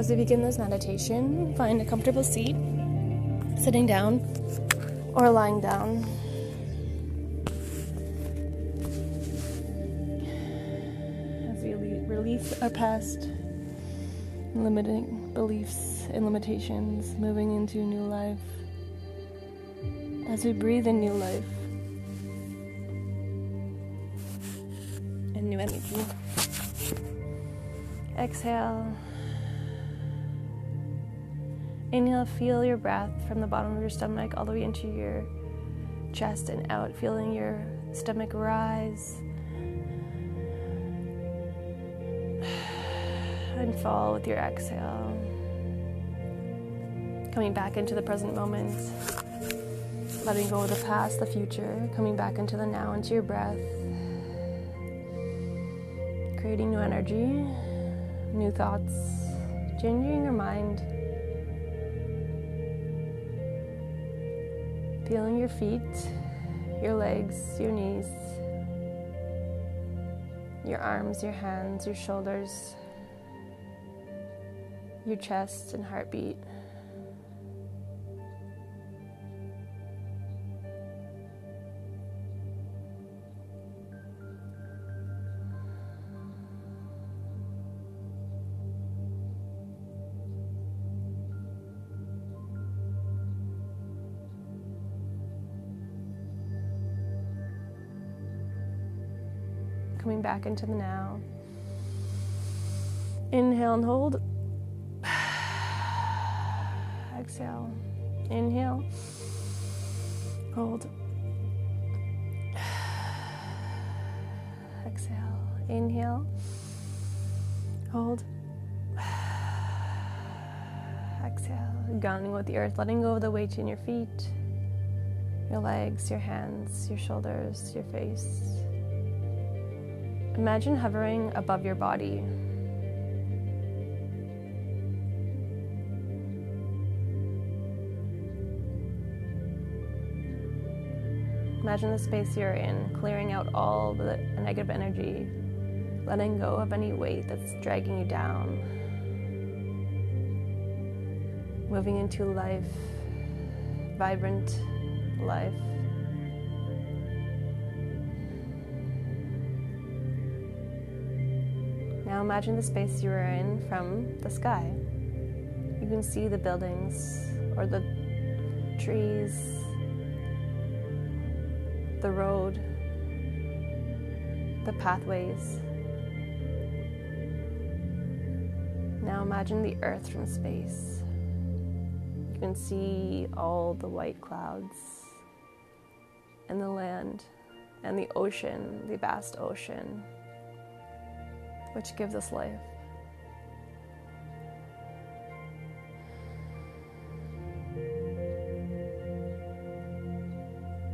As we begin this meditation, find a comfortable seat, sitting down or lying down. As we release our past limiting beliefs and limitations, moving into new life. As we breathe in new life and new energy. Exhale. Inhale, feel your breath from the bottom of your stomach all the way into your chest and out, feeling your stomach rise and fall with your exhale. Coming back into the present moment, letting go of the past, the future, coming back into the now, into your breath, creating new energy, new thoughts, changing your mind. Feeling your feet, your legs, your knees, your arms, your hands, your shoulders, your chest and heartbeat. Coming back into the now. Inhale and hold. Exhale. Inhale. Hold. Exhale. Inhale. Hold. Exhale. Grounding with the earth, letting go of the weight in your feet, your legs, your hands, your shoulders, your face. Imagine hovering above your body. Imagine the space you're in, clearing out all the negative energy, letting go of any weight that's dragging you down, moving into life, vibrant life. Now imagine the space you are in from the sky. You can see the buildings or the trees, the road, the pathways. Now imagine the earth from space. You can see all the white clouds and the land and the ocean, the vast ocean which gives us life.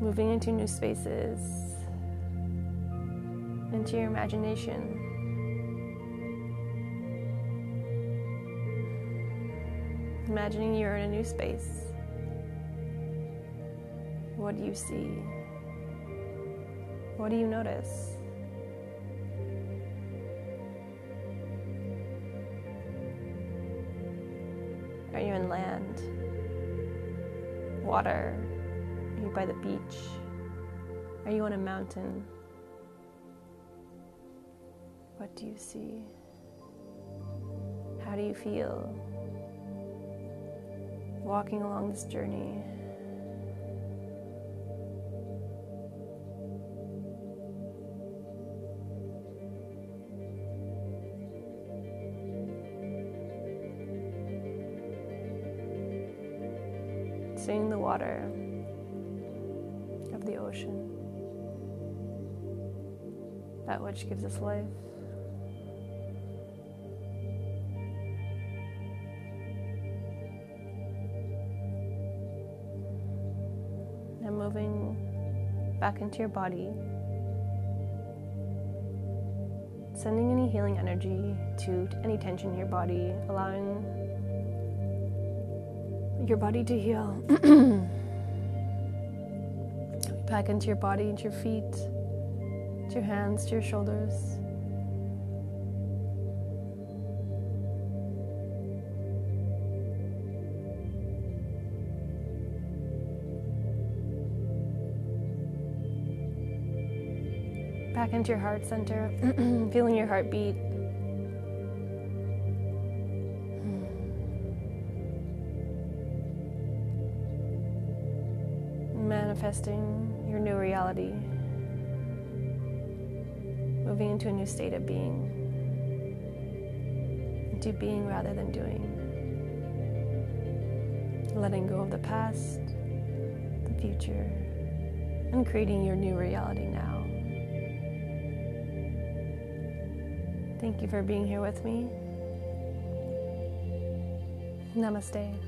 Moving into new spaces, into your imagination. Imagining you're in a new space. What do you see? What do you notice? Are you in land? Water? Are you by the beach? Are you on a mountain? What do you see? How do you feel walking along this journey? Seeing the water of the ocean, that which gives us life. Now moving back into your body, sending any healing energy to any tension in your body, allowing your body to heal. Back into your body, into your feet, to your hands, to your shoulders. Back into your heart center, feeling your heartbeat. Manifesting your new reality, moving into a new state of being, into being rather than doing, letting go of the past, the future, and creating your new reality now. Thank you for being here with me. Namaste.